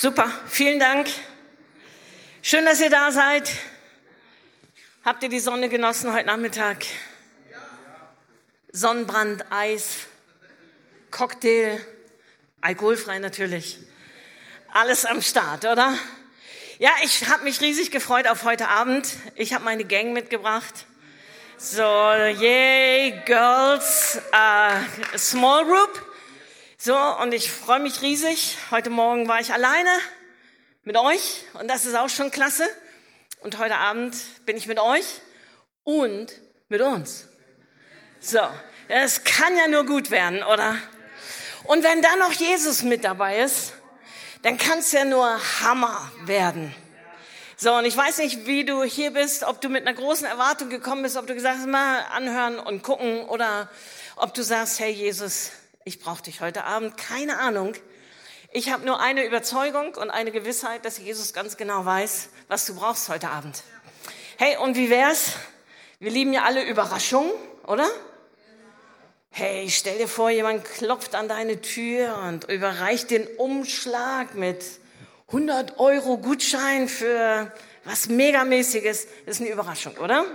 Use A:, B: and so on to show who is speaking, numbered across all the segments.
A: Super, vielen Dank. Schön, dass ihr da seid. Habt ihr die Sonne genossen heute Nachmittag? Sonnenbrand, Eis, Cocktail, alkoholfrei natürlich. Alles am Start, oder? Ja, ich habe mich riesig gefreut auf heute Abend. Ich habe meine Gang mitgebracht. So, yay, Girls, uh, Small Group. So, und ich freue mich riesig. Heute Morgen war ich alleine mit euch und das ist auch schon klasse. Und heute Abend bin ich mit euch und mit uns. So, es kann ja nur gut werden, oder? Und wenn dann noch Jesus mit dabei ist, dann kann es ja nur Hammer werden. So, und ich weiß nicht, wie du hier bist, ob du mit einer großen Erwartung gekommen bist, ob du gesagt hast, mal anhören und gucken oder ob du sagst, hey Jesus, ich brauche dich heute Abend, keine Ahnung. Ich habe nur eine Überzeugung und eine Gewissheit, dass Jesus ganz genau weiß, was du brauchst heute Abend. Hey, und wie wär's? Wir lieben ja alle Überraschungen, oder? Hey, stell dir vor, jemand klopft an deine Tür und überreicht den Umschlag mit 100 Euro Gutschein für was Megamäßiges. Das ist eine Überraschung, oder?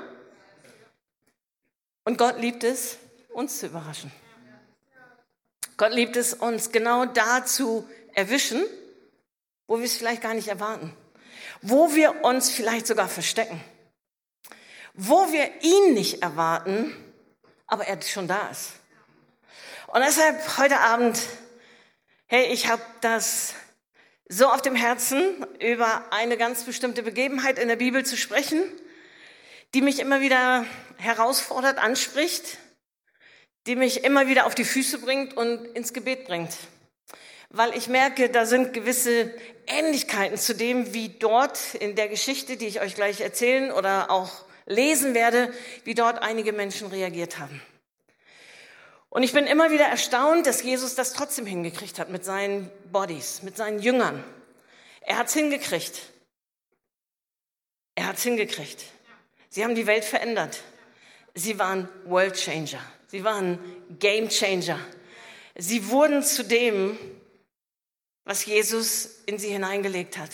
A: Und Gott liebt es, uns zu überraschen. Gott liebt es, uns genau da zu erwischen, wo wir es vielleicht gar nicht erwarten. Wo wir uns vielleicht sogar verstecken. Wo wir ihn nicht erwarten, aber er schon da ist. Und deshalb heute Abend, hey, ich habe das so auf dem Herzen, über eine ganz bestimmte Begebenheit in der Bibel zu sprechen, die mich immer wieder herausfordert, anspricht die mich immer wieder auf die Füße bringt und ins Gebet bringt. Weil ich merke, da sind gewisse Ähnlichkeiten zu dem, wie dort in der Geschichte, die ich euch gleich erzählen oder auch lesen werde, wie dort einige Menschen reagiert haben. Und ich bin immer wieder erstaunt, dass Jesus das trotzdem hingekriegt hat mit seinen Bodies, mit seinen Jüngern. Er hat's hingekriegt. Er hat's hingekriegt. Sie haben die Welt verändert. Sie waren World Changer. Sie waren Game Changer. Sie wurden zu dem, was Jesus in sie hineingelegt hat.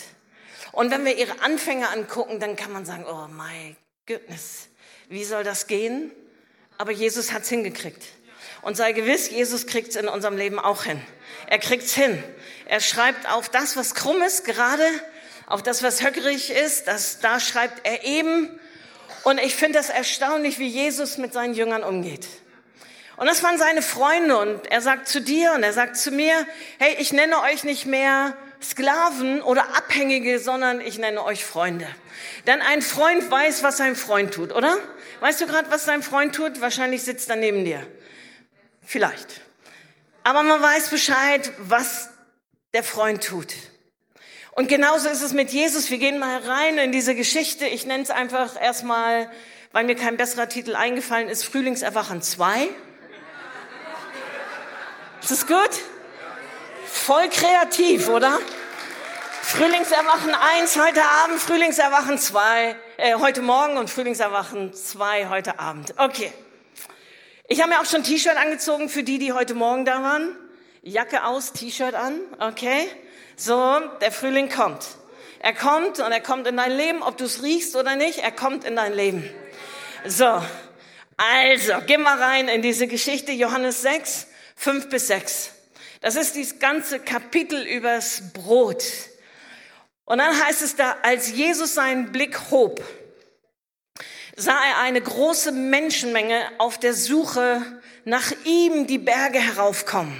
A: Und wenn wir ihre Anfänge angucken, dann kann man sagen, oh my goodness, wie soll das gehen? Aber Jesus hat's hingekriegt. Und sei gewiss, Jesus kriegt's in unserem Leben auch hin. Er kriegt's hin. Er schreibt auf das, was krumm ist, gerade, auf das, was höckerig ist, das, da schreibt er eben. Und ich finde das erstaunlich, wie Jesus mit seinen Jüngern umgeht. Und das waren seine Freunde und er sagt zu dir und er sagt zu mir, hey, ich nenne euch nicht mehr Sklaven oder Abhängige, sondern ich nenne euch Freunde. Denn ein Freund weiß, was sein Freund tut, oder? Weißt du gerade, was dein Freund tut? Wahrscheinlich sitzt er neben dir. Vielleicht. Aber man weiß Bescheid, was der Freund tut. Und genauso ist es mit Jesus. Wir gehen mal rein in diese Geschichte. Ich nenne es einfach erstmal, weil mir kein besserer Titel eingefallen ist, Frühlingserwachen 2. Ist das gut? Voll kreativ, oder? Frühlingserwachen 1 heute Abend, Frühlingserwachen 2 äh, heute Morgen und Frühlingserwachen 2 heute Abend. Okay. Ich habe mir auch schon T-Shirt angezogen für die, die heute Morgen da waren. Jacke aus, T-Shirt an, okay? So, der Frühling kommt. Er kommt und er kommt in dein Leben, ob du es riechst oder nicht, er kommt in dein Leben. So, also, geh mal rein in diese Geschichte, Johannes 6. 5 bis 6. Das ist dieses ganze Kapitel übers Brot. Und dann heißt es da, als Jesus seinen Blick hob, sah er eine große Menschenmenge auf der Suche nach ihm die Berge heraufkommen.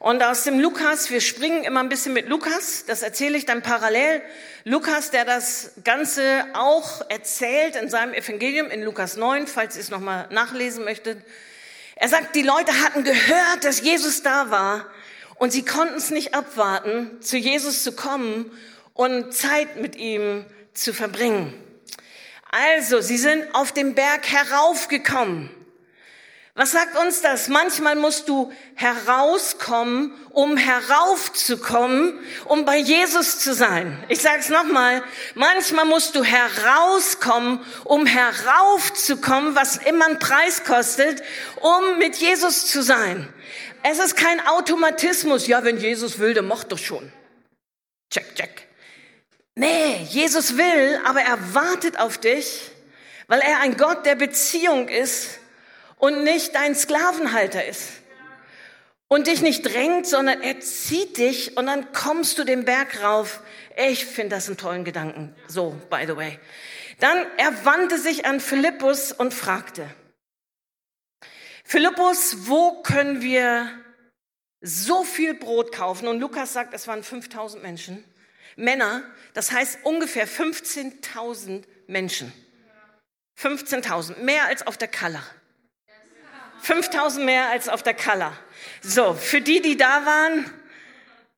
A: Und aus dem Lukas, wir springen immer ein bisschen mit Lukas, das erzähle ich dann parallel. Lukas, der das Ganze auch erzählt in seinem Evangelium in Lukas 9, falls ihr es nochmal nachlesen möchtet, er sagt, die Leute hatten gehört, dass Jesus da war und sie konnten es nicht abwarten, zu Jesus zu kommen und Zeit mit ihm zu verbringen. Also, sie sind auf den Berg heraufgekommen. Was sagt uns das? Manchmal musst du herauskommen, um heraufzukommen, um bei Jesus zu sein. Ich sage es nochmal. Manchmal musst du herauskommen, um heraufzukommen, was immer einen Preis kostet, um mit Jesus zu sein. Es ist kein Automatismus. Ja, wenn Jesus will, dann macht doch schon. Check, check. Nee, Jesus will, aber er wartet auf dich, weil er ein Gott der Beziehung ist und nicht dein Sklavenhalter ist. Und dich nicht drängt, sondern er zieht dich und dann kommst du den Berg rauf. Ich finde das einen tollen Gedanken. So, by the way. Dann er wandte sich an Philippus und fragte, Philippus, wo können wir so viel Brot kaufen? Und Lukas sagt, es waren 5000 Menschen, Männer, das heißt ungefähr 15.000 Menschen. 15.000, mehr als auf der Kalla. 5000 mehr als auf der Kalla. So, für die, die da waren,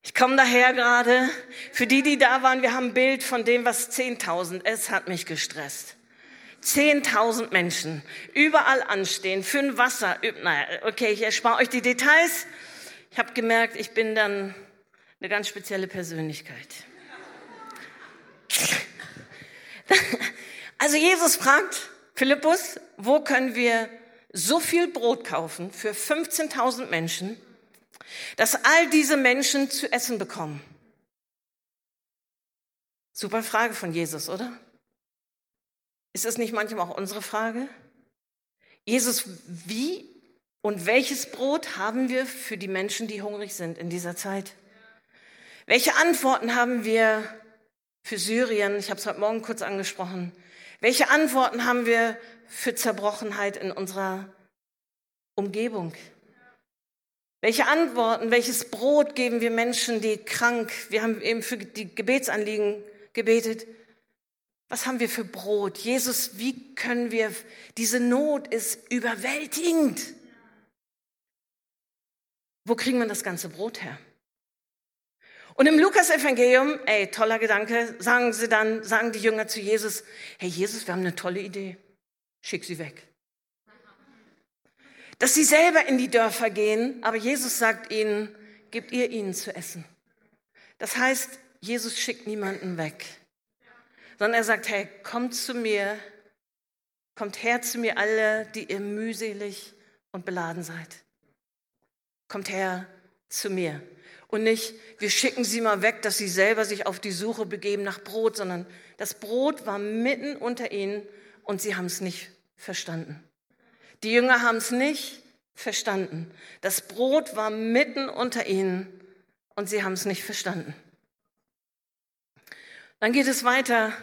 A: ich komme daher gerade, für die, die da waren, wir haben ein Bild von dem, was 10.000, es hat mich gestresst. 10.000 Menschen, überall anstehen, für ein Wasser. Naja, okay, ich erspare euch die Details. Ich habe gemerkt, ich bin dann eine ganz spezielle Persönlichkeit. Also Jesus fragt Philippus, wo können wir so viel Brot kaufen für 15.000 Menschen, dass all diese Menschen zu essen bekommen? Super Frage von Jesus, oder? Ist das nicht manchmal auch unsere Frage? Jesus, wie und welches Brot haben wir für die Menschen, die hungrig sind in dieser Zeit? Welche Antworten haben wir für Syrien? Ich habe es heute Morgen kurz angesprochen. Welche Antworten haben wir für Zerbrochenheit in unserer Umgebung? Welche Antworten, welches Brot geben wir Menschen, die krank, wir haben eben für die Gebetsanliegen gebetet. Was haben wir für Brot? Jesus, wie können wir, diese Not ist überwältigend. Wo kriegen wir das ganze Brot her? Und im Lukas-Evangelium, ey, toller Gedanke, sagen sie dann, sagen die Jünger zu Jesus, hey Jesus, wir haben eine tolle Idee. Schick sie weg. Dass sie selber in die Dörfer gehen, aber Jesus sagt ihnen, gebt ihr ihnen zu essen. Das heißt, Jesus schickt niemanden weg, sondern er sagt, hey, kommt zu mir, kommt her zu mir alle, die ihr mühselig und beladen seid. Kommt her zu mir. Und nicht, wir schicken sie mal weg, dass sie selber sich auf die Suche begeben nach Brot, sondern das Brot war mitten unter ihnen und sie haben es nicht verstanden. Die Jünger haben es nicht verstanden. Das Brot war mitten unter ihnen und sie haben es nicht verstanden. Dann geht es weiter.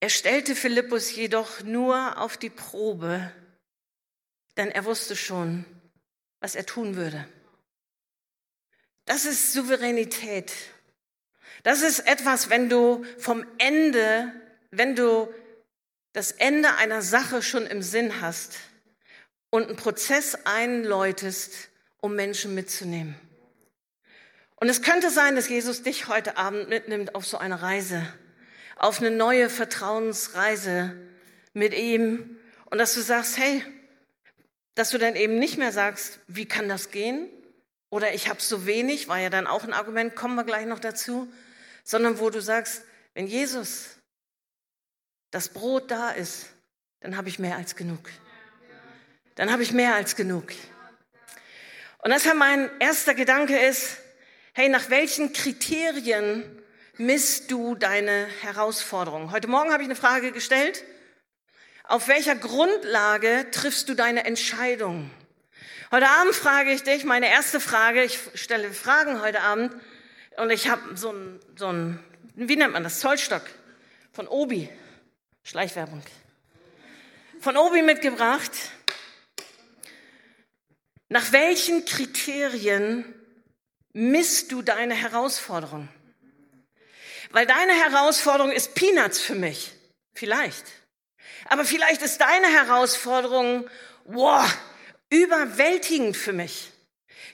A: Er stellte Philippus jedoch nur auf die Probe, denn er wusste schon, was er tun würde. Das ist Souveränität. Das ist etwas, wenn du vom Ende, wenn du das Ende einer Sache schon im Sinn hast und einen Prozess einläutest, um Menschen mitzunehmen. Und es könnte sein, dass Jesus dich heute Abend mitnimmt auf so eine Reise, auf eine neue Vertrauensreise mit ihm und dass du sagst, hey, dass du dann eben nicht mehr sagst, wie kann das gehen? Oder ich habe so wenig, war ja dann auch ein Argument, kommen wir gleich noch dazu, sondern wo du sagst, wenn Jesus das Brot da ist, dann habe ich mehr als genug. Dann habe ich mehr als genug. Und deshalb mein erster Gedanke ist, hey, nach welchen Kriterien misst du deine Herausforderungen? Heute Morgen habe ich eine Frage gestellt. Auf welcher Grundlage triffst du deine Entscheidungen? Heute Abend frage ich dich, meine erste Frage, ich stelle Fragen heute Abend und ich habe so ein, so ein, wie nennt man das, Zollstock von Obi, Schleichwerbung, von Obi mitgebracht. Nach welchen Kriterien misst du deine Herausforderung? Weil deine Herausforderung ist Peanuts für mich, vielleicht. Aber vielleicht ist deine Herausforderung, wow, überwältigend für mich.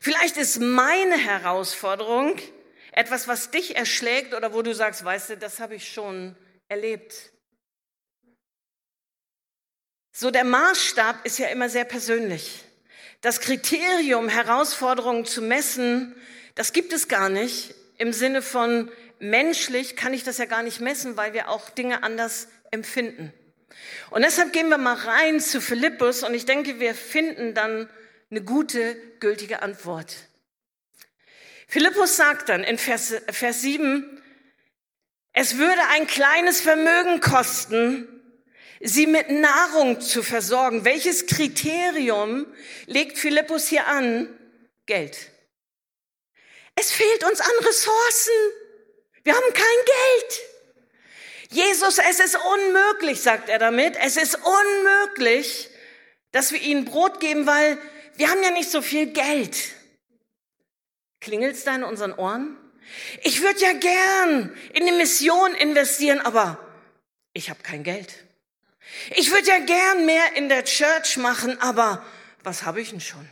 A: Vielleicht ist meine Herausforderung etwas, was dich erschlägt oder wo du sagst, weißt du, das habe ich schon erlebt. So der Maßstab ist ja immer sehr persönlich. Das Kriterium, Herausforderungen zu messen, das gibt es gar nicht. Im Sinne von menschlich kann ich das ja gar nicht messen, weil wir auch Dinge anders empfinden. Und deshalb gehen wir mal rein zu Philippus und ich denke, wir finden dann eine gute, gültige Antwort. Philippus sagt dann in Vers, Vers 7, es würde ein kleines Vermögen kosten, sie mit Nahrung zu versorgen. Welches Kriterium legt Philippus hier an? Geld. Es fehlt uns an Ressourcen. Wir haben kein Geld. Jesus, es ist unmöglich, sagt er damit, es ist unmöglich, dass wir ihnen Brot geben, weil wir haben ja nicht so viel Geld. Klingelt's da in unseren Ohren? Ich würde ja gern in eine Mission investieren, aber ich habe kein Geld. Ich würde ja gern mehr in der Church machen, aber was habe ich denn schon?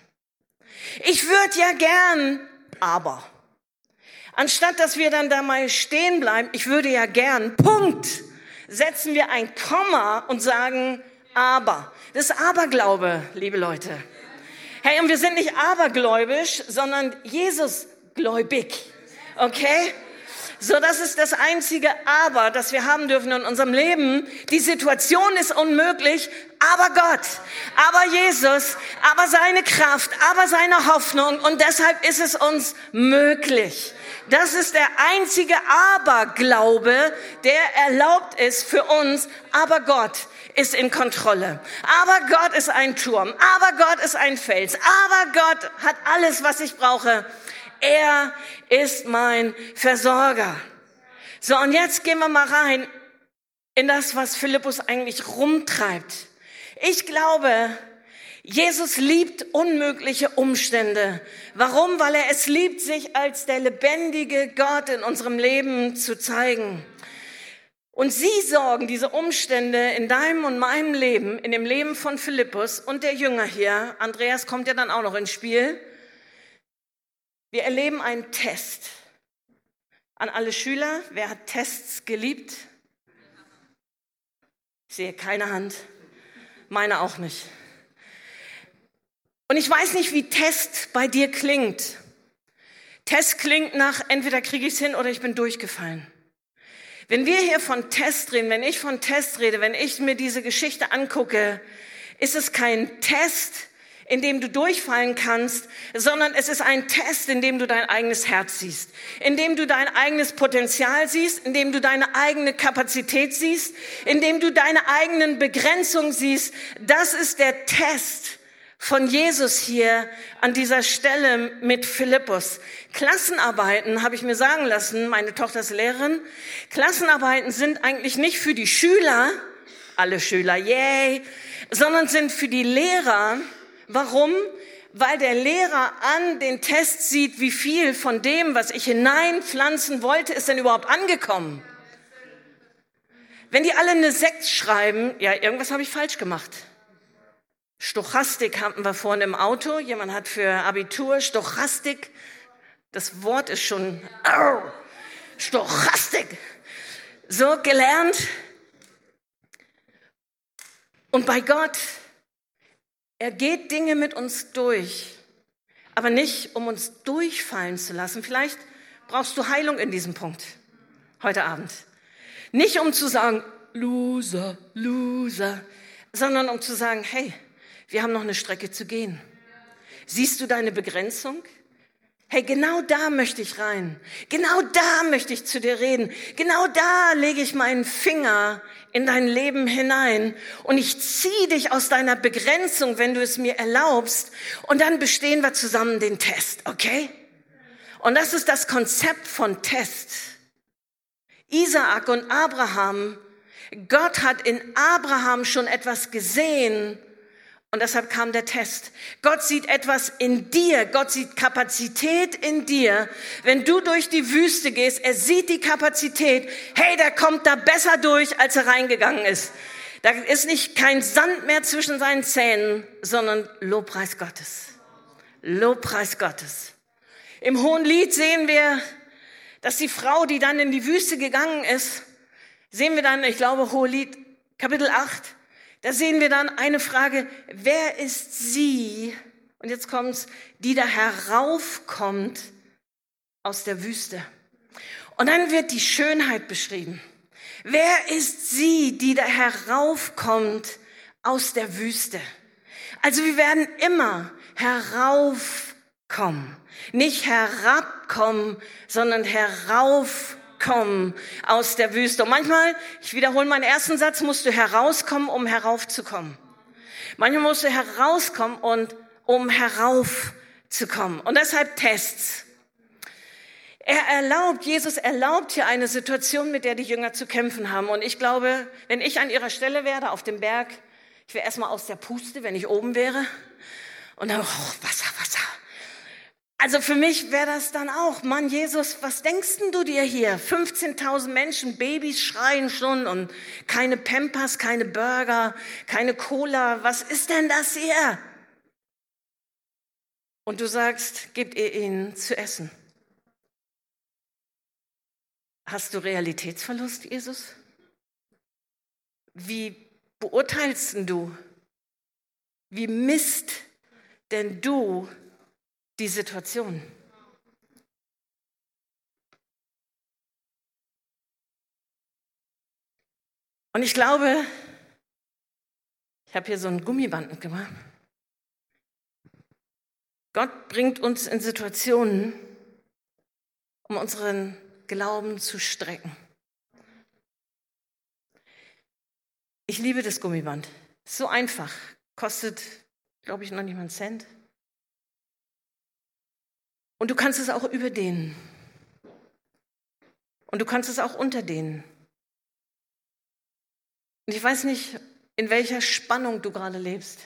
A: Ich würde ja gern, aber. Anstatt dass wir dann da mal stehen bleiben, ich würde ja gern, Punkt, setzen wir ein Komma und sagen, aber. Das ist Aberglaube, liebe Leute. Hey, und wir sind nicht abergläubisch, sondern Jesusgläubig. Okay? So, das ist das einzige Aber, das wir haben dürfen in unserem Leben. Die Situation ist unmöglich, aber Gott, aber Jesus, aber seine Kraft, aber seine Hoffnung und deshalb ist es uns möglich. Das ist der einzige Aberglaube, der erlaubt ist für uns, aber Gott ist in Kontrolle. Aber Gott ist ein Turm, aber Gott ist ein Fels, aber Gott hat alles, was ich brauche. Er ist mein Versorger. So, und jetzt gehen wir mal rein in das, was Philippus eigentlich rumtreibt. Ich glaube, Jesus liebt unmögliche Umstände. Warum? Weil er es liebt, sich als der lebendige Gott in unserem Leben zu zeigen. Und sie sorgen diese Umstände in deinem und meinem Leben, in dem Leben von Philippus und der Jünger hier, Andreas kommt ja dann auch noch ins Spiel. Wir erleben einen Test. An alle Schüler, wer hat Tests geliebt? Ich sehe keine Hand, meine auch nicht. Und ich weiß nicht, wie Test bei dir klingt. Test klingt nach, entweder kriege ich es hin oder ich bin durchgefallen. Wenn wir hier von Test reden, wenn ich von Test rede, wenn ich mir diese Geschichte angucke, ist es kein Test, in dem du durchfallen kannst, sondern es ist ein Test, in dem du dein eigenes Herz siehst, in dem du dein eigenes Potenzial siehst, in dem du deine eigene Kapazität siehst, in dem du deine eigenen Begrenzungen siehst. Das ist der Test von Jesus hier an dieser Stelle mit Philippus. Klassenarbeiten, habe ich mir sagen lassen, meine Tochter ist Lehrerin, Klassenarbeiten sind eigentlich nicht für die Schüler, alle Schüler, yay, sondern sind für die Lehrer. Warum? Weil der Lehrer an den Test sieht, wie viel von dem, was ich hineinpflanzen wollte, ist denn überhaupt angekommen. Wenn die alle eine Sekt schreiben, ja, irgendwas habe ich falsch gemacht. Stochastik hatten wir vorhin im Auto. Jemand hat für Abitur Stochastik. Das Wort ist schon oh, Stochastik. So gelernt. Und bei Gott, er geht Dinge mit uns durch, aber nicht, um uns durchfallen zu lassen. Vielleicht brauchst du Heilung in diesem Punkt heute Abend. Nicht um zu sagen, Loser, Loser, sondern um zu sagen, hey, wir haben noch eine Strecke zu gehen. Siehst du deine Begrenzung? Hey, genau da möchte ich rein. Genau da möchte ich zu dir reden. Genau da lege ich meinen Finger in dein Leben hinein und ich ziehe dich aus deiner Begrenzung, wenn du es mir erlaubst. Und dann bestehen wir zusammen den Test, okay? Und das ist das Konzept von Test. Isaak und Abraham, Gott hat in Abraham schon etwas gesehen, und deshalb kam der Test. Gott sieht etwas in dir. Gott sieht Kapazität in dir. Wenn du durch die Wüste gehst, er sieht die Kapazität. Hey, der kommt da besser durch, als er reingegangen ist. Da ist nicht kein Sand mehr zwischen seinen Zähnen, sondern Lobpreis Gottes. Lobpreis Gottes. Im Hohen Lied sehen wir, dass die Frau, die dann in die Wüste gegangen ist, sehen wir dann, ich glaube, Hohelied Kapitel 8, da sehen wir dann eine Frage, wer ist sie? Und jetzt kommt's, die da heraufkommt aus der Wüste. Und dann wird die Schönheit beschrieben. Wer ist sie, die da heraufkommt aus der Wüste? Also wir werden immer heraufkommen. Nicht herabkommen, sondern heraufkommen aus der Wüste. Und manchmal, ich wiederhole meinen ersten Satz, musst du herauskommen, um heraufzukommen. Manchmal musst du herauskommen und um heraufzukommen. Und deshalb Tests. Er erlaubt, Jesus erlaubt hier eine Situation, mit der die Jünger zu kämpfen haben. Und ich glaube, wenn ich an ihrer Stelle wäre, auf dem Berg, ich wäre erstmal aus der Puste, wenn ich oben wäre. Und dann, oh, Wasser. Also für mich wäre das dann auch, Mann, Jesus, was denkst denn du dir hier? 15.000 Menschen, Babys schreien schon und keine Pampers, keine Burger, keine Cola. Was ist denn das hier? Und du sagst, gebt ihr ihnen zu essen. Hast du Realitätsverlust, Jesus? Wie beurteilst du? Wie misst denn du die Situation? Und ich glaube, ich habe hier so ein Gummiband mitgemacht. Gott bringt uns in Situationen, um unseren Glauben zu strecken. Ich liebe das Gummiband. So einfach. Kostet, glaube ich, noch nicht mal einen Cent. Und du kannst es auch überdehnen. Und du kannst es auch unterdehnen. Und ich weiß nicht, in welcher Spannung du gerade lebst.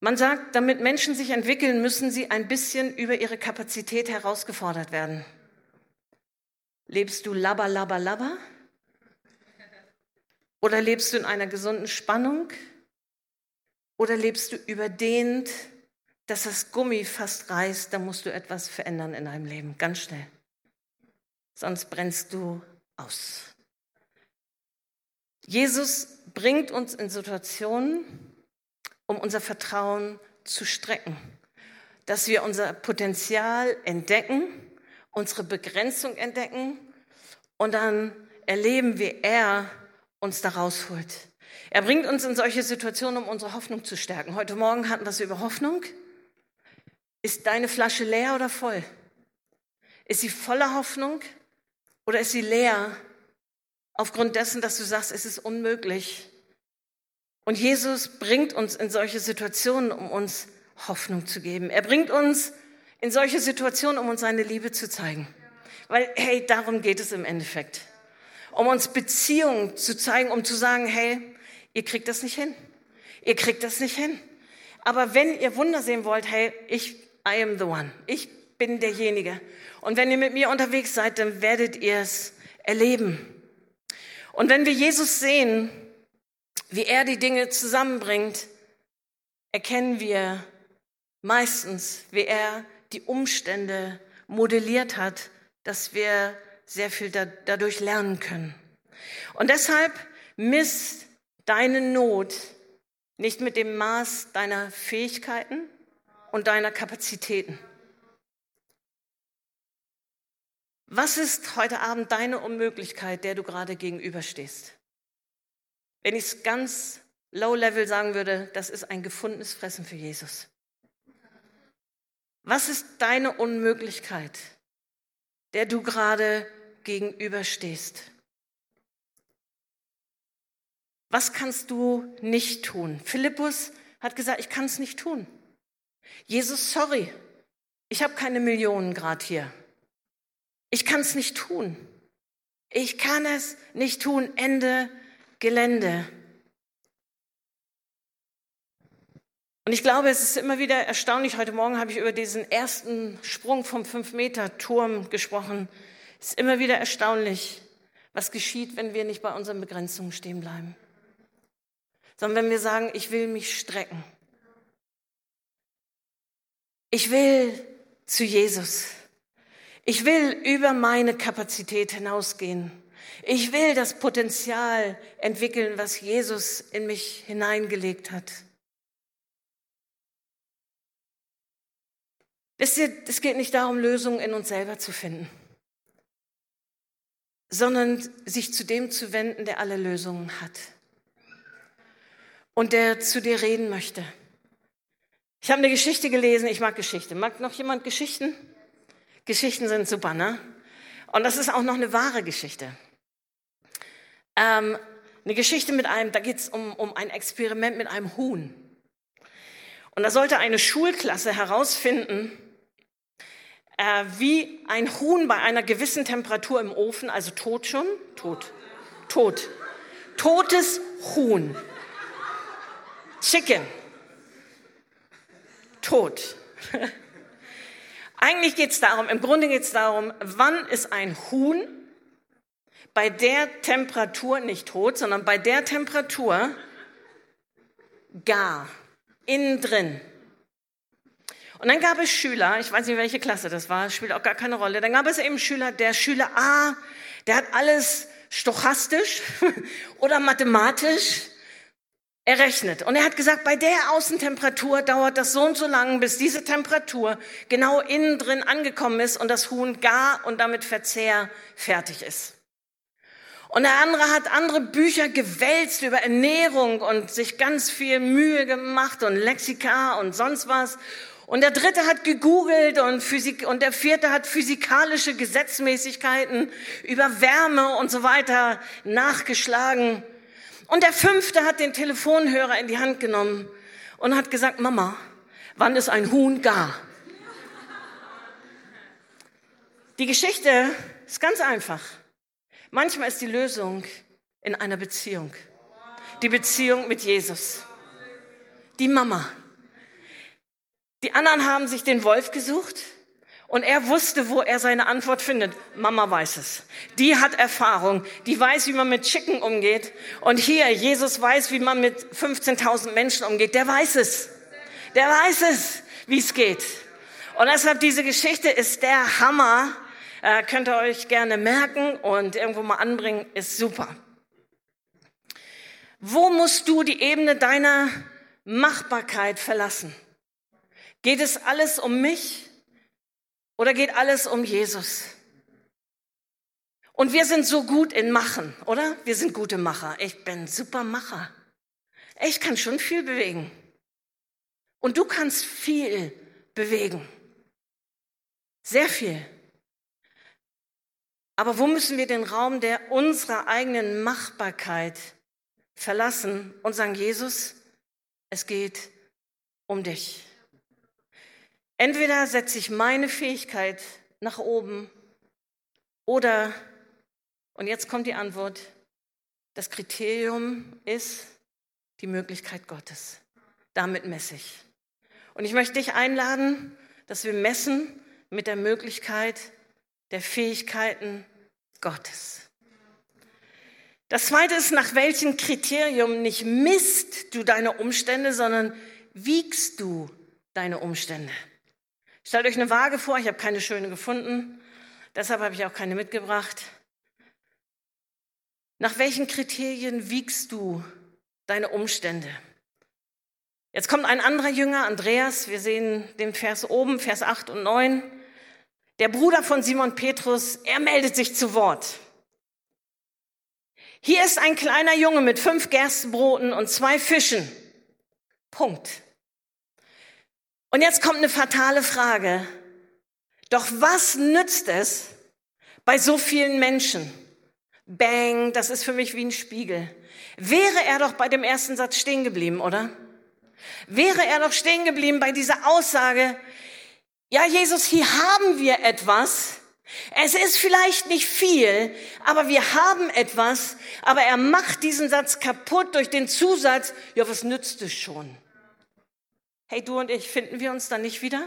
A: Man sagt, damit Menschen sich entwickeln, müssen sie ein bisschen über ihre Kapazität herausgefordert werden. Lebst du labber, labber, labber? Oder lebst du in einer gesunden Spannung? Oder lebst du überdehnt, dass das Gummi fast reißt? Da musst du etwas verändern in deinem Leben, ganz schnell. Sonst brennst du aus. Jesus bringt uns in Situationen, um unser Vertrauen zu strecken, dass wir unser Potenzial entdecken, unsere Begrenzung entdecken und dann erleben, wie er uns da rausholt. Er bringt uns in solche Situationen, um unsere Hoffnung zu stärken. Heute Morgen hatten wir es über Hoffnung. Ist deine Flasche leer oder voll? Ist sie voller Hoffnung oder ist sie leer aufgrund dessen, dass du sagst, es ist unmöglich, und Jesus bringt uns in solche Situationen, um uns Hoffnung zu geben. Er bringt uns in solche Situationen, um uns seine Liebe zu zeigen. Weil, hey, darum geht es im Endeffekt. Um uns Beziehungen zu zeigen, um zu sagen, hey, ihr kriegt das nicht hin. Ihr kriegt das nicht hin. Aber wenn ihr Wunder sehen wollt, hey, ich, I am the one. Ich bin derjenige. Und wenn ihr mit mir unterwegs seid, dann werdet ihr es erleben. Und wenn wir Jesus sehen, wie er die Dinge zusammenbringt, erkennen wir meistens, wie er die Umstände modelliert hat, dass wir sehr viel dadurch lernen können. Und deshalb misst deine Not nicht mit dem Maß deiner Fähigkeiten und deiner Kapazitäten. Was ist heute Abend deine Unmöglichkeit, der du gerade gegenüberstehst? Wenn ich es ganz low-level sagen würde, das ist ein gefundenes Fressen für Jesus. Was ist deine Unmöglichkeit, der du gerade gegenüberstehst? Was kannst du nicht tun? Philippus hat gesagt, ich kann es nicht tun. Jesus, sorry, ich habe keine Millionen Grad hier. Ich kann es nicht tun. Ich kann es nicht tun. Ende Gelände. Und ich glaube, es ist immer wieder erstaunlich. Heute Morgen habe ich über diesen ersten Sprung vom Fünf-Meter-Turm gesprochen. Es ist immer wieder erstaunlich, was geschieht, wenn wir nicht bei unseren Begrenzungen stehen bleiben, sondern wenn wir sagen, ich will mich strecken. Ich will zu Jesus. Ich will über meine Kapazität hinausgehen. Ich will das Potenzial entwickeln, was Jesus in mich hineingelegt hat. Es geht nicht darum, Lösungen in uns selber zu finden, sondern sich zu dem zu wenden, der alle Lösungen hat und der zu dir reden möchte. Ich habe eine Geschichte gelesen, ich mag Geschichte. Mag noch jemand Geschichten? Geschichten sind super, ne? Und das ist auch noch eine wahre Geschichte. Ähm, eine Geschichte mit einem, da geht es um, um ein Experiment mit einem Huhn. Und da sollte eine Schulklasse herausfinden, äh, wie ein Huhn bei einer gewissen Temperatur im Ofen, also tot schon, tot, tot, totes Huhn, Chicken, tot. Eigentlich geht es darum, im Grunde geht es darum, wann ist ein Huhn bei der Temperatur nicht tot, sondern bei der Temperatur gar, innen drin. Und dann gab es Schüler, ich weiß nicht, welche Klasse das war, spielt auch gar keine Rolle. Dann gab es eben Schüler, der Schüler A, der hat alles stochastisch oder mathematisch errechnet. Und er hat gesagt, bei der Außentemperatur dauert das so und so lange, bis diese Temperatur genau innen drin angekommen ist und das Huhn gar und damit Verzehr fertig ist. Und der andere hat andere Bücher gewälzt über Ernährung und sich ganz viel Mühe gemacht und Lexika und sonst was. Und der dritte hat gegoogelt und, Physik, und der vierte hat physikalische Gesetzmäßigkeiten über Wärme und so weiter nachgeschlagen. Und der fünfte hat den Telefonhörer in die Hand genommen und hat gesagt, Mama, wann ist ein Huhn gar? Die Geschichte ist ganz einfach. Manchmal ist die Lösung in einer Beziehung. Die Beziehung mit Jesus. Die Mama die anderen haben sich den Wolf gesucht und er wusste, wo er seine Antwort findet. Mama weiß es. Die hat Erfahrung. Die weiß, wie man mit Chicken umgeht. Und hier, Jesus weiß, wie man mit 15.000 Menschen umgeht. Der weiß es. Der weiß es, wie es geht. Und deshalb diese Geschichte ist der Hammer. Äh, könnt ihr euch gerne merken und irgendwo mal anbringen. Ist super. Wo musst du die Ebene deiner Machbarkeit verlassen? Geht es alles um mich oder geht alles um Jesus? Und wir sind so gut in Machen, oder? Wir sind gute Macher. Ich bin super Macher. Ich kann schon viel bewegen. Und du kannst viel bewegen. Sehr viel. Aber wo müssen wir den Raum der unserer eigenen Machbarkeit verlassen und sagen, Jesus, es geht um dich. Entweder setze ich meine Fähigkeit nach oben oder, und jetzt kommt die Antwort, das Kriterium ist die Möglichkeit Gottes. Damit messe ich. Und ich möchte dich einladen, dass wir messen mit der Möglichkeit der Fähigkeiten Gottes. Das zweite ist, nach welchem Kriterium nicht misst du deine Umstände, sondern wiegst du deine Umstände. Stellt euch eine Waage vor, ich habe keine schöne gefunden, deshalb habe ich auch keine mitgebracht. Nach welchen Kriterien wiegst du deine Umstände? Jetzt kommt ein anderer Jünger, Andreas, wir sehen den Vers oben, Vers 8 und 9. Der Bruder von Simon Petrus, er meldet sich zu Wort. Hier ist ein kleiner Junge mit fünf Gerstenbroten und zwei Fischen. Punkt. Und jetzt kommt eine fatale Frage. Doch was nützt es bei so vielen Menschen? Bang, das ist für mich wie ein Spiegel. Wäre er doch bei dem ersten Satz stehen geblieben, oder? Wäre er doch stehen geblieben bei dieser Aussage, ja Jesus, hier haben wir etwas. Es ist vielleicht nicht viel, aber wir haben etwas. Aber er macht diesen Satz kaputt durch den Zusatz, ja, was nützt es schon? Hey, du und ich, finden wir uns dann nicht wieder?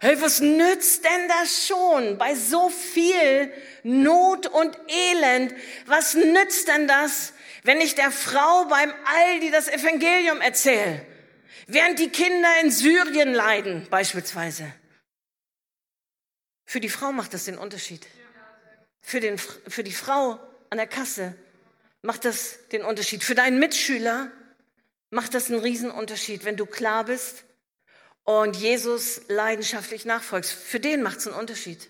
A: Hey, was nützt denn das schon bei so viel Not und Elend? Was nützt denn das, wenn ich der Frau beim Aldi das Evangelium erzähle? Während die Kinder in Syrien leiden, beispielsweise. Für die Frau macht das den Unterschied. Für, den, für die Frau an der Kasse macht das den Unterschied. Für deinen Mitschüler macht das einen Riesenunterschied, wenn du klar bist und Jesus leidenschaftlich nachfolgst. Für den macht es einen Unterschied.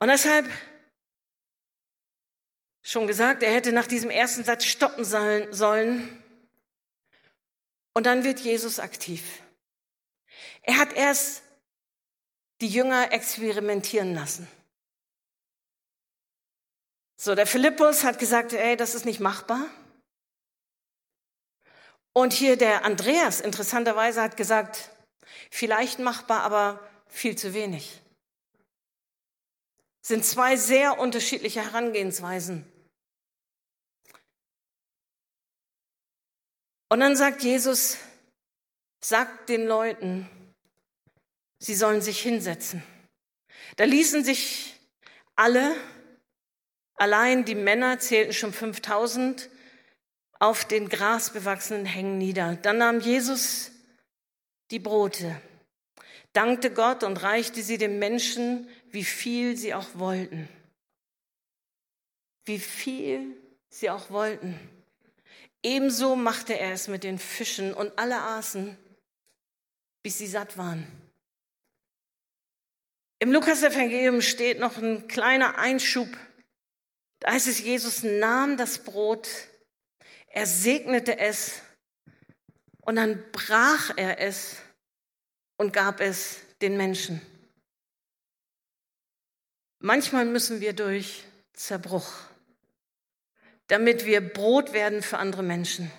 A: Und deshalb, schon gesagt, er hätte nach diesem ersten Satz stoppen sollen. Und dann wird Jesus aktiv. Er hat erst die Jünger experimentieren lassen. So, der Philippus hat gesagt, ey, das ist nicht machbar. Und hier der Andreas, interessanterweise, hat gesagt, vielleicht machbar, aber viel zu wenig. Sind zwei sehr unterschiedliche Herangehensweisen. Und dann sagt Jesus, sagt den Leuten, sie sollen sich hinsetzen. Da ließen sich alle, allein die Männer zählten schon 5000, auf den grasbewachsenen Hängen nieder. Dann nahm Jesus die Brote, dankte Gott und reichte sie den Menschen, wie viel sie auch wollten. Wie viel sie auch wollten. Ebenso machte er es mit den Fischen und alle aßen, bis sie satt waren. Im Lukas-Evangelium steht noch ein kleiner Einschub. Da heißt es, Jesus nahm das Brot, er segnete es und dann brach er es und gab es den Menschen. Manchmal müssen wir durch Zerbruch, damit wir Brot werden für andere Menschen.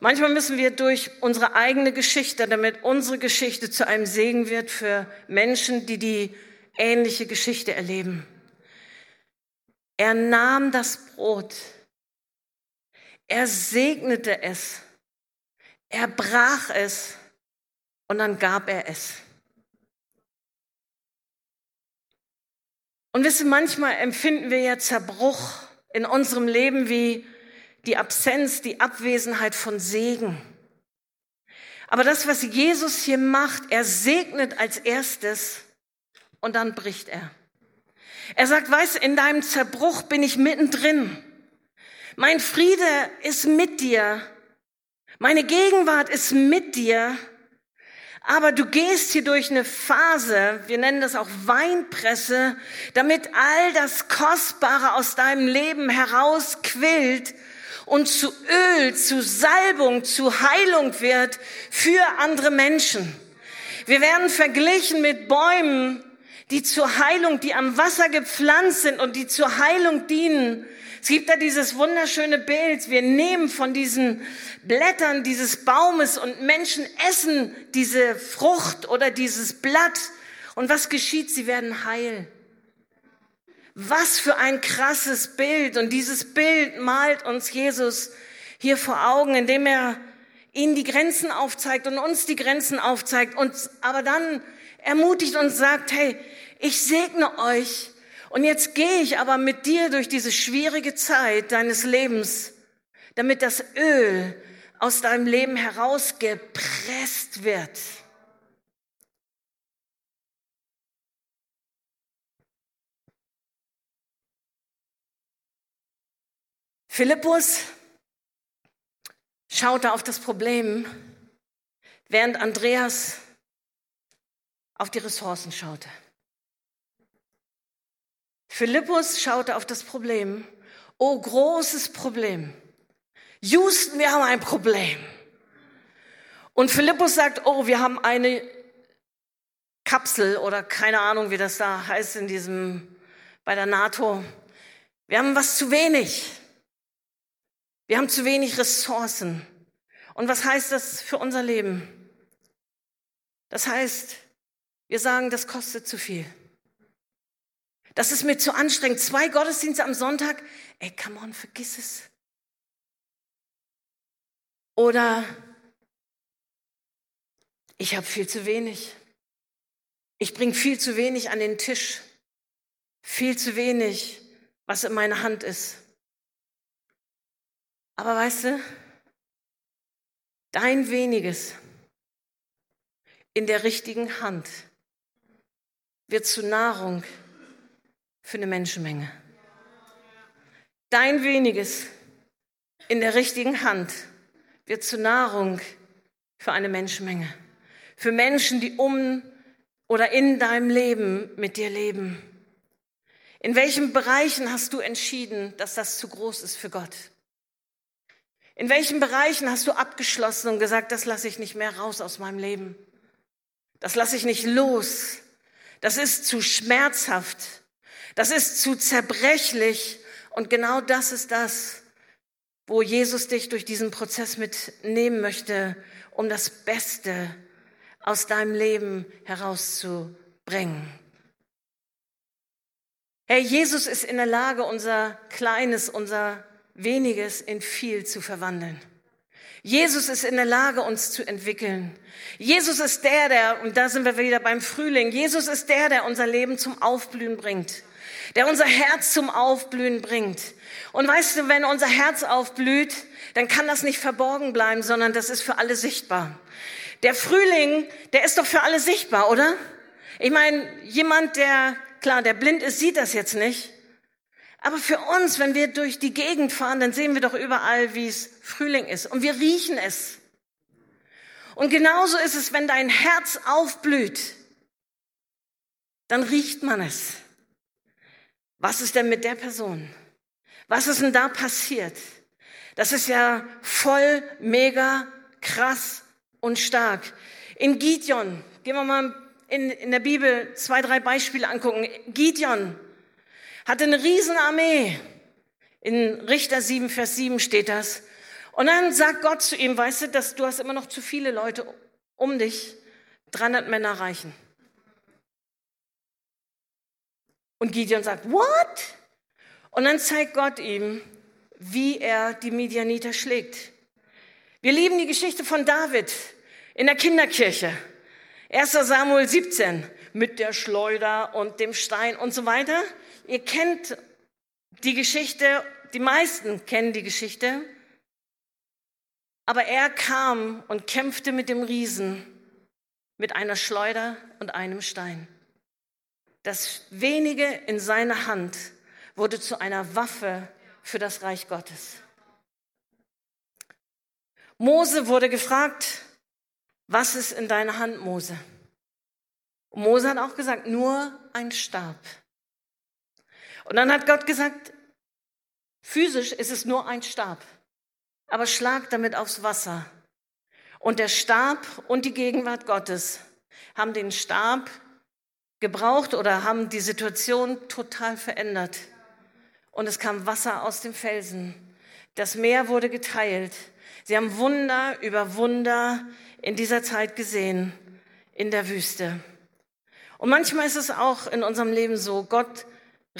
A: Manchmal müssen wir durch unsere eigene Geschichte, damit unsere Geschichte zu einem Segen wird für Menschen, die die ähnliche Geschichte erleben. Er nahm das Brot, er segnete es, er brach es und dann gab er es. Und wisst ihr, manchmal empfinden wir ja Zerbruch in unserem Leben wie die Absenz, die Abwesenheit von Segen. Aber das, was Jesus hier macht, er segnet als erstes und dann bricht er. Er sagt, weißt, in deinem Zerbruch bin ich mittendrin. Mein Friede ist mit dir. Meine Gegenwart ist mit dir. Aber du gehst hier durch eine Phase, wir nennen das auch Weinpresse, damit all das Kostbare aus deinem Leben herausquillt und zu Öl, zu Salbung, zu Heilung wird für andere Menschen. Wir werden verglichen mit Bäumen, die zur Heilung, die am Wasser gepflanzt sind und die zur Heilung dienen. Es gibt da dieses wunderschöne Bild. Wir nehmen von diesen Blättern dieses Baumes und Menschen essen diese Frucht oder dieses Blatt. Und was geschieht? Sie werden heil. Was für ein krasses Bild. Und dieses Bild malt uns Jesus hier vor Augen, indem er ihnen die Grenzen aufzeigt und uns die Grenzen aufzeigt. Und, aber dann ermutigt und sagt, hey, ich segne euch. Und jetzt gehe ich aber mit dir durch diese schwierige Zeit deines Lebens, damit das Öl aus deinem Leben herausgepresst wird. Philippus schaute auf das Problem, während Andreas auf die Ressourcen schaute. Philippus schaute auf das Problem. Oh, großes Problem. Houston, wir haben ein Problem. Und Philippus sagt, oh, wir haben eine Kapsel oder keine Ahnung, wie das da heißt in diesem, bei der NATO. Wir haben was zu wenig. Wir haben zu wenig Ressourcen. Und was heißt das für unser Leben? Das heißt, wir sagen, das kostet zu viel. Das ist mir zu anstrengend. Zwei Gottesdienste am Sonntag. Ey, come on, vergiss es. Oder ich habe viel zu wenig. Ich bringe viel zu wenig an den Tisch. Viel zu wenig, was in meiner Hand ist. Aber weißt du, dein weniges in der richtigen Hand wird zu Nahrung für eine Menschenmenge. Dein weniges in der richtigen Hand wird zu Nahrung für eine Menschenmenge. Für Menschen, die um oder in deinem Leben mit dir leben. In welchen Bereichen hast du entschieden, dass das zu groß ist für Gott? In welchen Bereichen hast du abgeschlossen und gesagt, das lasse ich nicht mehr raus aus meinem Leben? Das lasse ich nicht los. Das ist zu schmerzhaft. Das ist zu zerbrechlich. Und genau das ist das, wo Jesus dich durch diesen Prozess mitnehmen möchte, um das Beste aus deinem Leben herauszubringen. Herr, Jesus ist in der Lage, unser Kleines, unser Weniges in viel zu verwandeln. Jesus ist in der Lage, uns zu entwickeln. Jesus ist der, der, und da sind wir wieder beim Frühling, Jesus ist der, der unser Leben zum Aufblühen bringt, der unser Herz zum Aufblühen bringt. Und weißt du, wenn unser Herz aufblüht, dann kann das nicht verborgen bleiben, sondern das ist für alle sichtbar. Der Frühling, der ist doch für alle sichtbar, oder? Ich meine, jemand, der, klar, der blind ist, sieht das jetzt nicht. Aber für uns, wenn wir durch die Gegend fahren, dann sehen wir doch überall, wie es Frühling ist. Und wir riechen es. Und genauso ist es, wenn dein Herz aufblüht, dann riecht man es. Was ist denn mit der Person? Was ist denn da passiert? Das ist ja voll, mega, krass und stark. In Gideon, gehen wir mal in, in der Bibel zwei, drei Beispiele angucken. Gideon hatte eine Riesenarmee. In Richter 7, Vers 7 steht das. Und dann sagt Gott zu ihm, weißt du, dass du hast immer noch zu viele Leute um dich. 300 Männer reichen. Und Gideon sagt, what? Und dann zeigt Gott ihm, wie er die Midianiter schlägt. Wir lieben die Geschichte von David in der Kinderkirche. 1. Samuel 17 mit der Schleuder und dem Stein und so weiter. Ihr kennt die Geschichte, die meisten kennen die Geschichte. Aber er kam und kämpfte mit dem Riesen mit einer Schleuder und einem Stein. Das wenige in seiner Hand wurde zu einer Waffe für das Reich Gottes. Mose wurde gefragt, was ist in deiner Hand, Mose? Und Mose hat auch gesagt, nur ein Stab. Und dann hat Gott gesagt, physisch ist es nur ein Stab, aber schlag damit aufs Wasser. Und der Stab und die Gegenwart Gottes haben den Stab gebraucht oder haben die Situation total verändert. Und es kam Wasser aus dem Felsen. Das Meer wurde geteilt. Sie haben Wunder über Wunder in dieser Zeit gesehen, in der Wüste. Und manchmal ist es auch in unserem Leben so, Gott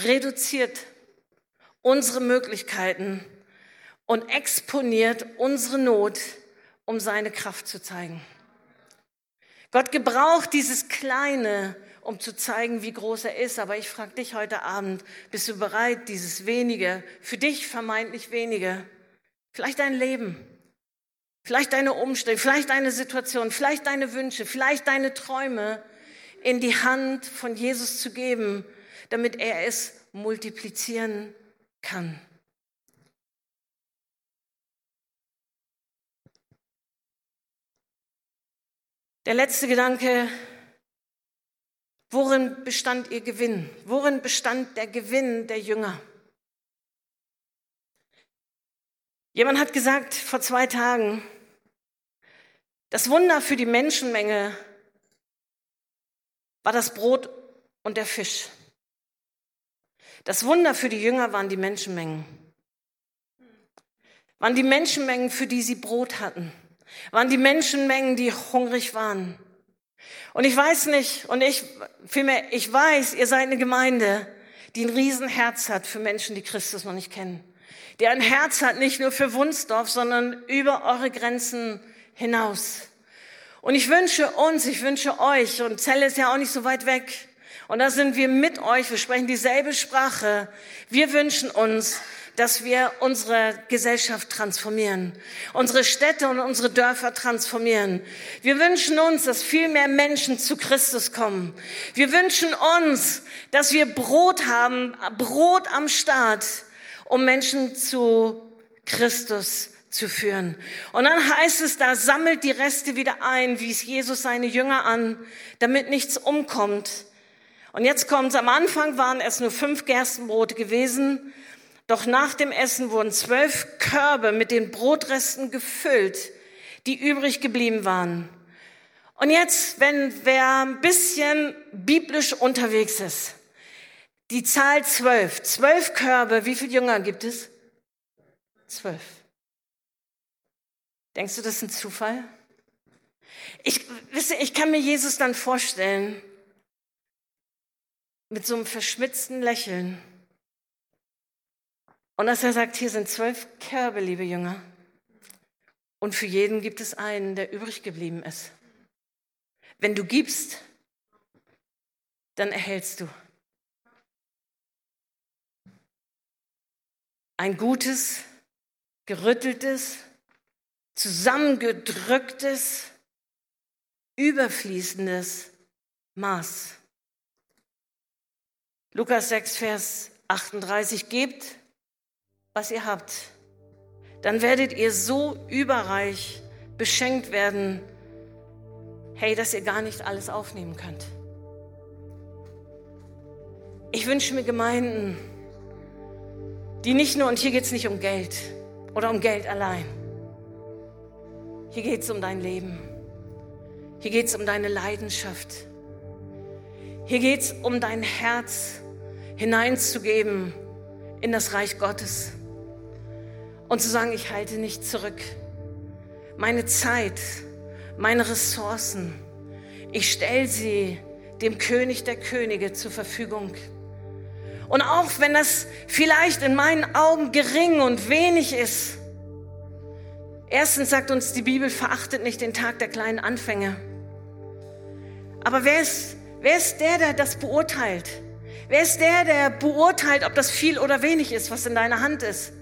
A: reduziert unsere Möglichkeiten und exponiert unsere Not, um seine Kraft zu zeigen. Gott gebraucht dieses Kleine, um zu zeigen, wie groß er ist. Aber ich frage dich heute Abend, bist du bereit, dieses wenige, für dich vermeintlich wenige, vielleicht dein Leben, vielleicht deine Umstände, vielleicht deine Situation, vielleicht deine Wünsche, vielleicht deine Träume in die Hand von Jesus zu geben, damit er es multiplizieren kann. Der letzte Gedanke, worin bestand ihr Gewinn? Worin bestand der Gewinn der Jünger? Jemand hat gesagt vor zwei Tagen, das Wunder für die Menschenmenge war das Brot und der Fisch. Das Wunder für die Jünger waren die Menschenmengen. Waren die Menschenmengen, für die sie Brot hatten. Waren die Menschenmengen, die hungrig waren. Und ich weiß nicht, und ich, vielmehr, ich weiß, ihr seid eine Gemeinde, die ein Riesenherz hat für Menschen, die Christus noch nicht kennen. Die ein Herz hat, nicht nur für Wunsdorf, sondern über eure Grenzen hinaus. Und ich wünsche uns, ich wünsche euch, und Zelle ist ja auch nicht so weit weg, und da sind wir mit euch, wir sprechen dieselbe Sprache. Wir wünschen uns, dass wir unsere Gesellschaft transformieren, unsere Städte und unsere Dörfer transformieren. Wir wünschen uns, dass viel mehr Menschen zu Christus kommen. Wir wünschen uns, dass wir Brot haben, Brot am Start, um Menschen zu Christus zu führen. Und dann heißt es da, sammelt die Reste wieder ein, wies Jesus seine Jünger an, damit nichts umkommt. Und jetzt kommt's. Am Anfang waren es nur fünf Gerstenbrote gewesen. Doch nach dem Essen wurden zwölf Körbe mit den Brotresten gefüllt, die übrig geblieben waren. Und jetzt, wenn wer ein bisschen biblisch unterwegs ist, die Zahl zwölf, zwölf Körbe, wie viele Jünger gibt es? Zwölf. Denkst du, das ist ein Zufall? Ich, wisse, ich kann mir Jesus dann vorstellen, mit so einem verschmitzten Lächeln. Und dass er sagt, hier sind zwölf Körbe, liebe Jünger. Und für jeden gibt es einen, der übrig geblieben ist. Wenn du gibst, dann erhältst du. Ein gutes, gerütteltes, zusammengedrücktes, überfließendes Maß. Lukas 6, Vers 38, gebt, was ihr habt. Dann werdet ihr so überreich beschenkt werden, hey, dass ihr gar nicht alles aufnehmen könnt. Ich wünsche mir Gemeinden, die nicht nur, und hier geht es nicht um Geld oder um Geld allein. Hier geht es um dein Leben. Hier geht es um deine Leidenschaft. Hier geht es um dein Herz hineinzugeben in das Reich Gottes und zu sagen, ich halte nicht zurück. Meine Zeit, meine Ressourcen, ich stelle sie dem König der Könige zur Verfügung. Und auch wenn das vielleicht in meinen Augen gering und wenig ist, erstens sagt uns die Bibel, verachtet nicht den Tag der kleinen Anfänge. Aber wer ist, wer ist der, der das beurteilt? Wer ist der, der beurteilt, ob das viel oder wenig ist, was in deiner Hand ist?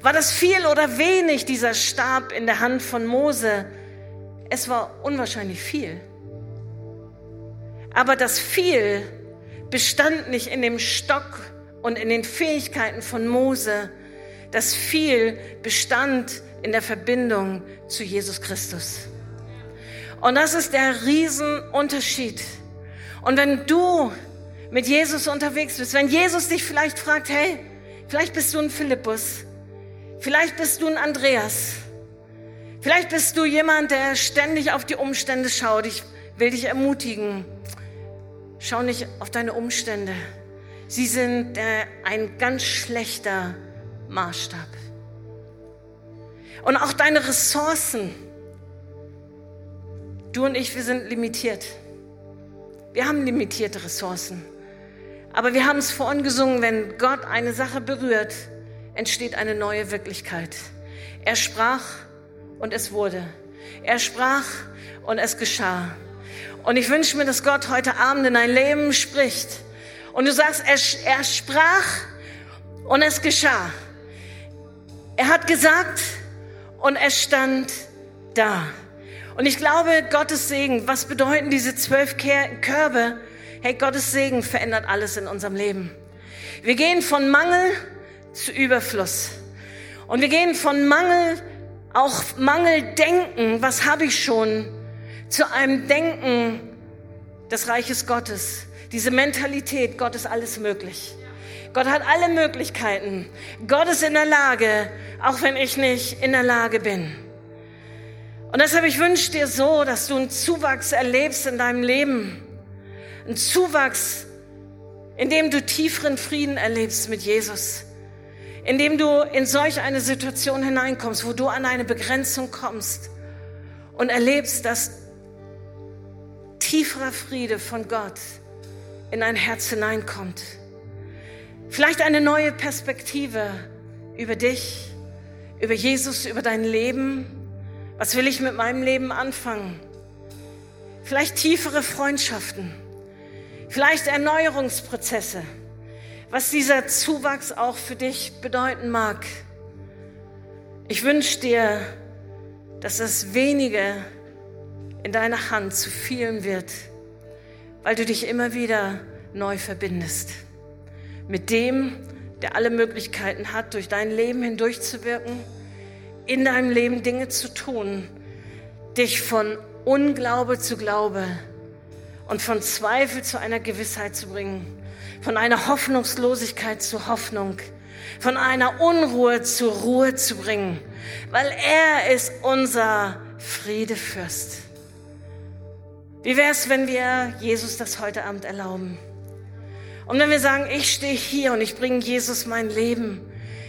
A: War das viel oder wenig, dieser Stab in der Hand von Mose? Es war unwahrscheinlich viel. Aber das viel bestand nicht in dem Stock und in den Fähigkeiten von Mose. Das viel bestand in der Verbindung zu Jesus Christus. Und das ist der Riesenunterschied. Und wenn du mit Jesus unterwegs bist, wenn Jesus dich vielleicht fragt, hey, vielleicht bist du ein Philippus, vielleicht bist du ein Andreas, vielleicht bist du jemand, der ständig auf die Umstände schaut. Ich will dich ermutigen, schau nicht auf deine Umstände. Sie sind äh, ein ganz schlechter Maßstab. Und auch deine Ressourcen, Du und ich, wir sind limitiert. Wir haben limitierte Ressourcen. Aber wir haben es vorhin gesungen, wenn Gott eine Sache berührt, entsteht eine neue Wirklichkeit. Er sprach und es wurde. Er sprach und es geschah. Und ich wünsche mir, dass Gott heute Abend in dein Leben spricht. Und du sagst, er, er sprach und es geschah. Er hat gesagt und es stand da. Und ich glaube, Gottes Segen, was bedeuten diese zwölf Körbe? Hey, Gottes Segen verändert alles in unserem Leben. Wir gehen von Mangel zu Überfluss. Und wir gehen von Mangel, auch Mangeldenken, was habe ich schon, zu einem Denken des Reiches Gottes. Diese Mentalität, Gott ist alles möglich. Gott hat alle Möglichkeiten. Gott ist in der Lage, auch wenn ich nicht in der Lage bin. Und deshalb, ich wünsche dir so, dass du einen Zuwachs erlebst in deinem Leben. Einen Zuwachs, in dem du tieferen Frieden erlebst mit Jesus. In dem du in solch eine Situation hineinkommst, wo du an eine Begrenzung kommst und erlebst, dass tieferer Friede von Gott in dein Herz hineinkommt. Vielleicht eine neue Perspektive über dich, über Jesus, über dein Leben was will ich mit meinem Leben anfangen? Vielleicht tiefere Freundschaften, vielleicht Erneuerungsprozesse, was dieser Zuwachs auch für dich bedeuten mag. Ich wünsche dir, dass das wenige in deiner Hand zu vielen wird, weil du dich immer wieder neu verbindest mit dem, der alle Möglichkeiten hat, durch dein Leben hindurchzuwirken in deinem Leben Dinge zu tun, dich von Unglaube zu Glaube und von Zweifel zu einer Gewissheit zu bringen, von einer Hoffnungslosigkeit zu Hoffnung, von einer Unruhe zur Ruhe zu bringen, weil er ist unser Friedefürst. Wie wäre es, wenn wir Jesus das heute Abend erlauben? Und wenn wir sagen, ich stehe hier und ich bringe Jesus mein Leben,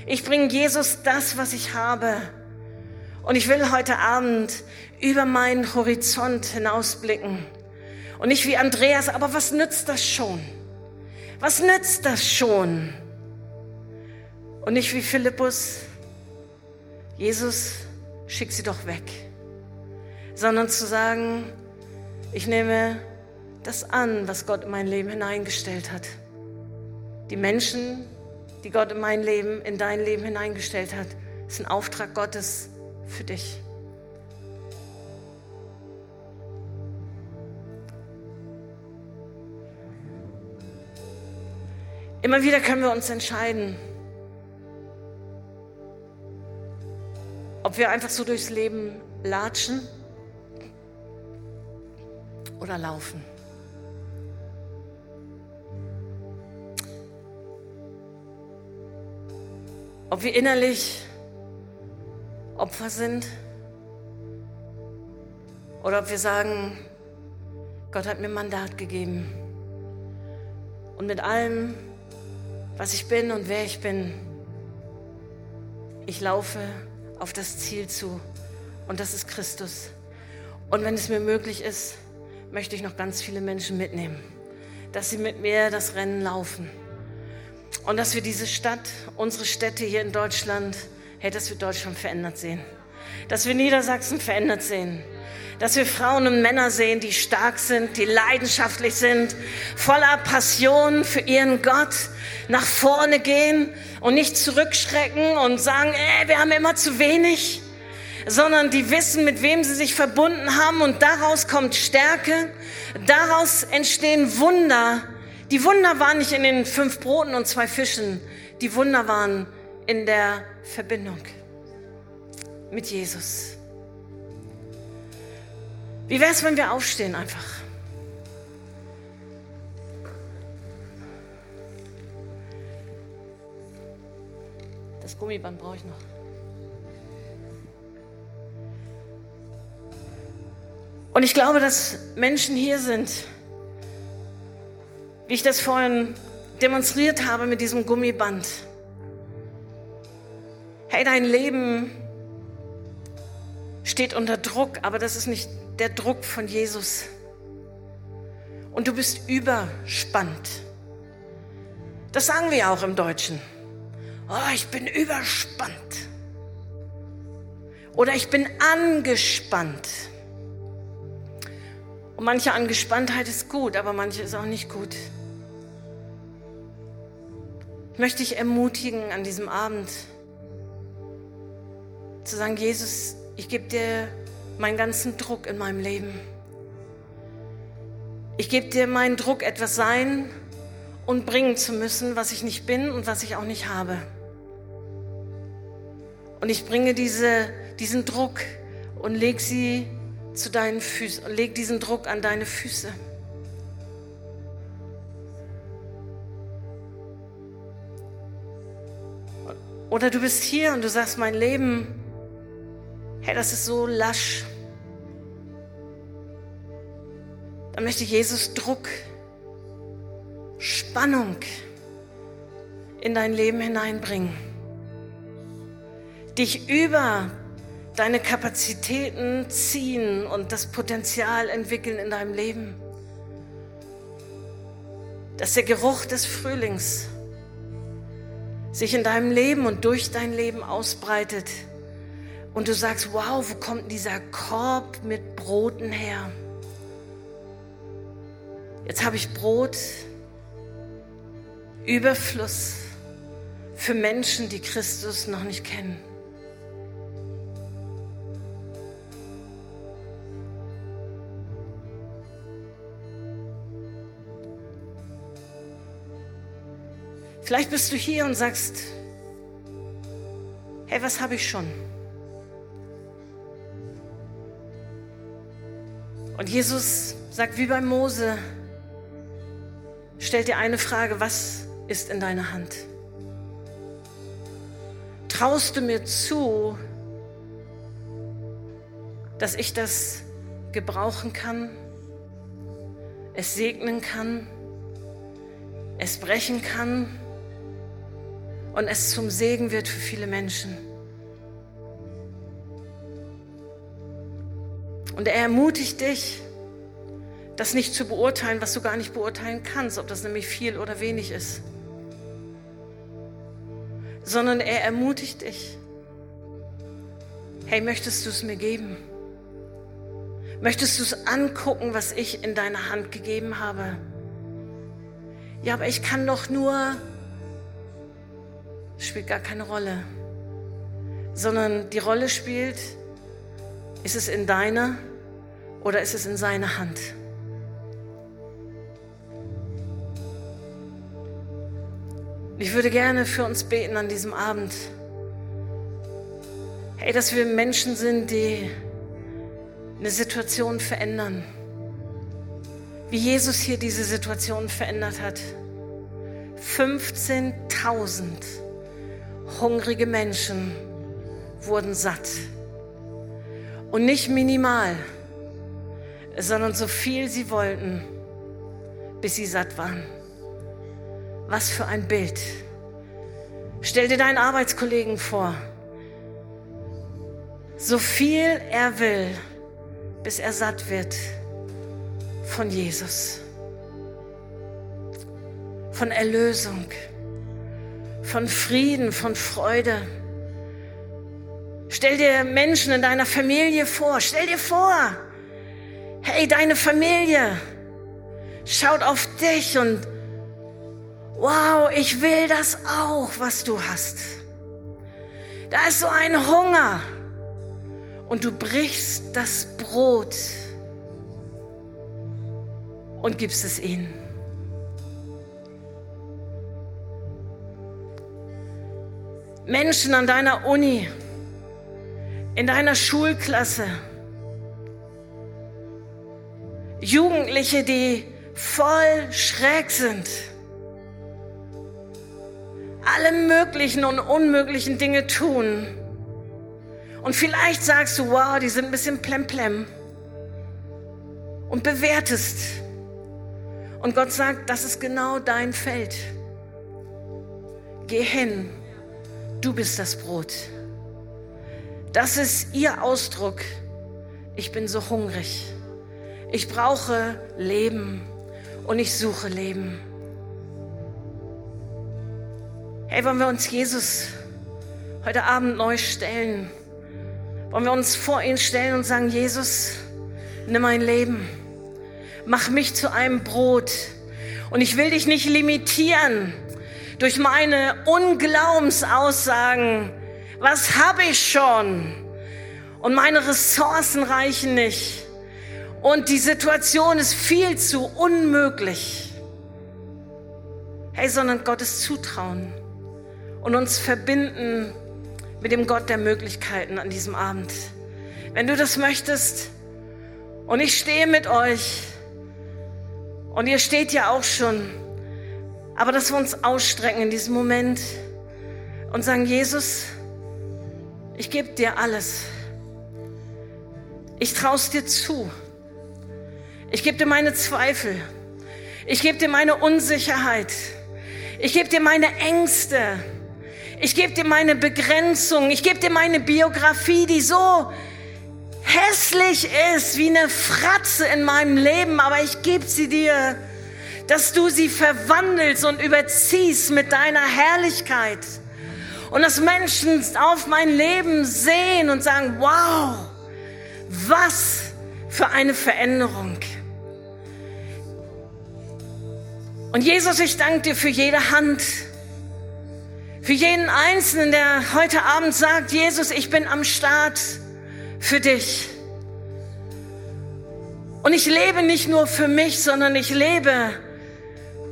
A: ich bringe Jesus das, was ich habe. Und ich will heute Abend über meinen Horizont hinausblicken. Und nicht wie Andreas, aber was nützt das schon? Was nützt das schon? Und nicht wie Philippus, Jesus, schick sie doch weg. Sondern zu sagen, ich nehme das an, was Gott in mein Leben hineingestellt hat. Die Menschen, die Gott in mein Leben, in dein Leben hineingestellt hat, ist ein Auftrag Gottes für dich. Immer wieder können wir uns entscheiden, ob wir einfach so durchs Leben latschen oder laufen. Ob wir innerlich Opfer sind oder ob wir sagen, Gott hat mir Mandat gegeben. Und mit allem, was ich bin und wer ich bin, ich laufe auf das Ziel zu. Und das ist Christus. Und wenn es mir möglich ist, möchte ich noch ganz viele Menschen mitnehmen, dass sie mit mir das Rennen laufen. Und dass wir diese Stadt, unsere Städte hier in Deutschland, hey, dass wir Deutschland verändert sehen. Dass wir Niedersachsen verändert sehen. Dass wir Frauen und Männer sehen, die stark sind, die leidenschaftlich sind, voller Passion für ihren Gott, nach vorne gehen und nicht zurückschrecken und sagen, ey, wir haben immer zu wenig, sondern die wissen, mit wem sie sich verbunden haben und daraus kommt Stärke, daraus entstehen Wunder. Die Wunder waren nicht in den fünf Broten und zwei Fischen, die Wunder waren in der Verbindung mit Jesus. Wie wäre es, wenn wir aufstehen einfach? Das Gummiband brauche ich noch. Und ich glaube, dass Menschen hier sind, wie ich das vorhin demonstriert habe mit diesem Gummiband. Hey, dein Leben steht unter Druck, aber das ist nicht der Druck von Jesus. Und du bist überspannt. Das sagen wir auch im Deutschen. Oh, ich bin überspannt. Oder ich bin angespannt. Und manche Angespanntheit ist gut, aber manche ist auch nicht gut. Ich möchte dich ermutigen an diesem Abend zu sagen, Jesus, ich gebe dir meinen ganzen Druck in meinem Leben. Ich gebe dir meinen Druck, etwas sein und bringen zu müssen, was ich nicht bin und was ich auch nicht habe. Und ich bringe diese, diesen Druck und leg sie zu deinen Füßen, leg diesen Druck an deine Füße. Oder du bist hier und du sagst, mein Leben hey, das ist so lasch. Dann möchte Jesus Druck, Spannung in dein Leben hineinbringen. Dich über deine Kapazitäten ziehen und das Potenzial entwickeln in deinem Leben. Dass der Geruch des Frühlings sich in deinem Leben und durch dein Leben ausbreitet und du sagst, wow, wo kommt dieser Korb mit Broten her? Jetzt habe ich Brot, Überfluss für Menschen, die Christus noch nicht kennen. Vielleicht bist du hier und sagst, hey, was habe ich schon? Und Jesus sagt wie bei Mose, stellt dir eine Frage, was ist in deiner Hand? traust du mir zu, dass ich das gebrauchen kann, es segnen kann, es brechen kann und es zum Segen wird für viele Menschen. Und er ermutigt dich, das nicht zu beurteilen, was du gar nicht beurteilen kannst, ob das nämlich viel oder wenig ist, sondern er ermutigt dich. Hey, möchtest du es mir geben? Möchtest du es angucken, was ich in deine Hand gegeben habe? Ja, aber ich kann doch nur, spielt gar keine Rolle, sondern die Rolle spielt, ist es in deiner oder ist es in seiner Hand? Ich würde gerne für uns beten an diesem Abend. Hey, dass wir Menschen sind, die eine Situation verändern. Wie Jesus hier diese Situation verändert hat. 15.000 hungrige Menschen wurden satt. Und nicht minimal, sondern so viel sie wollten, bis sie satt waren. Was für ein Bild. Stell dir deinen Arbeitskollegen vor. So viel er will, bis er satt wird von Jesus. Von Erlösung, von Frieden, von Freude. Stell dir Menschen in deiner Familie vor. Stell dir vor, hey, deine Familie schaut auf dich und wow, ich will das auch, was du hast. Da ist so ein Hunger und du brichst das Brot und gibst es ihnen. Menschen an deiner Uni, in deiner Schulklasse, Jugendliche, die voll schräg sind alle möglichen und unmöglichen Dinge tun. Und vielleicht sagst du, wow, die sind ein bisschen plemplem. Und bewertest. Und Gott sagt, das ist genau dein Feld. Geh hin. Du bist das Brot. Das ist ihr Ausdruck. Ich bin so hungrig. Ich brauche Leben und ich suche Leben. Hey, wollen wir uns Jesus heute Abend neu stellen? Wollen wir uns vor ihn stellen und sagen, Jesus, nimm mein Leben. Mach mich zu einem Brot. Und ich will dich nicht limitieren durch meine Unglaubенsaussagen. Was habe ich schon? Und meine Ressourcen reichen nicht. Und die Situation ist viel zu unmöglich. Hey, sondern Gottes Zutrauen und uns verbinden mit dem Gott der Möglichkeiten an diesem Abend. Wenn du das möchtest und ich stehe mit euch und ihr steht ja auch schon, aber dass wir uns ausstrecken in diesem Moment und sagen, Jesus, ich gebe dir alles. Ich traue dir zu. Ich gebe dir meine Zweifel. Ich gebe dir meine Unsicherheit. Ich gebe dir meine Ängste. Ich gebe dir meine Begrenzung. Ich gebe dir meine Biografie, die so hässlich ist wie eine Fratze in meinem Leben, aber ich gebe sie dir, dass du sie verwandelst und überziehst mit deiner Herrlichkeit. Und dass Menschen auf mein Leben sehen und sagen, wow, was für eine Veränderung. Und Jesus, ich danke dir für jede Hand, für jeden Einzelnen, der heute Abend sagt, Jesus, ich bin am Start für dich. Und ich lebe nicht nur für mich, sondern ich lebe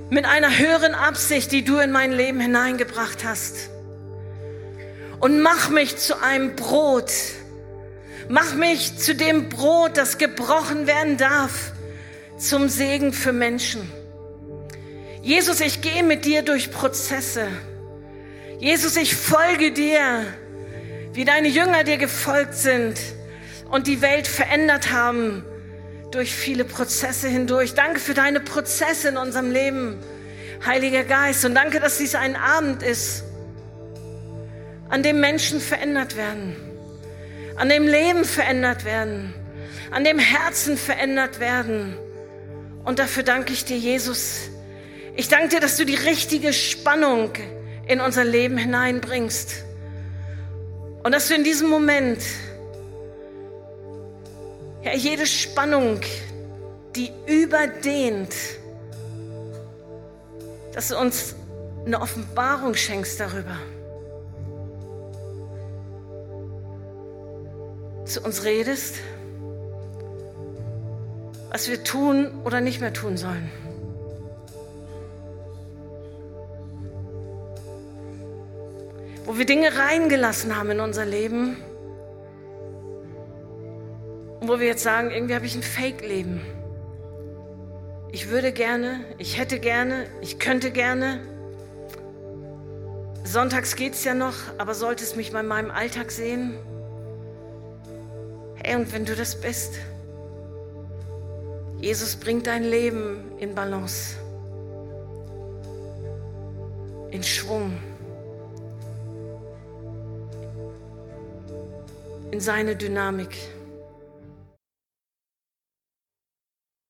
A: mit einer höheren Absicht, die du in mein Leben hineingebracht hast. Und mach mich zu einem Brot. Mach mich zu dem Brot, das gebrochen werden darf, zum Segen für Menschen. Jesus, ich gehe mit dir durch Prozesse. Jesus, ich folge dir, wie deine Jünger dir gefolgt sind und die Welt verändert haben durch viele Prozesse hindurch. Danke für deine Prozesse in unserem Leben, Heiliger Geist. Und danke, dass dies ein Abend ist, an dem Menschen verändert werden, an dem Leben verändert werden, an dem Herzen verändert werden. Und dafür danke ich dir, Jesus. Ich danke dir, dass du die richtige Spannung in unser Leben hineinbringst. Und dass du in diesem Moment, ja, jede Spannung, die überdehnt, dass du uns eine Offenbarung schenkst darüber. Zu uns redest, was wir tun oder nicht mehr tun sollen. wo wir Dinge reingelassen haben in unser Leben und wo wir jetzt sagen, irgendwie habe ich ein Fake-Leben. Ich würde gerne, ich hätte gerne, ich könnte gerne. Sonntags geht es ja noch, aber solltest mich bei meinem Alltag sehen. Hey, und wenn du das bist, Jesus bringt dein Leben in Balance, in Schwung. in seine Dynamik.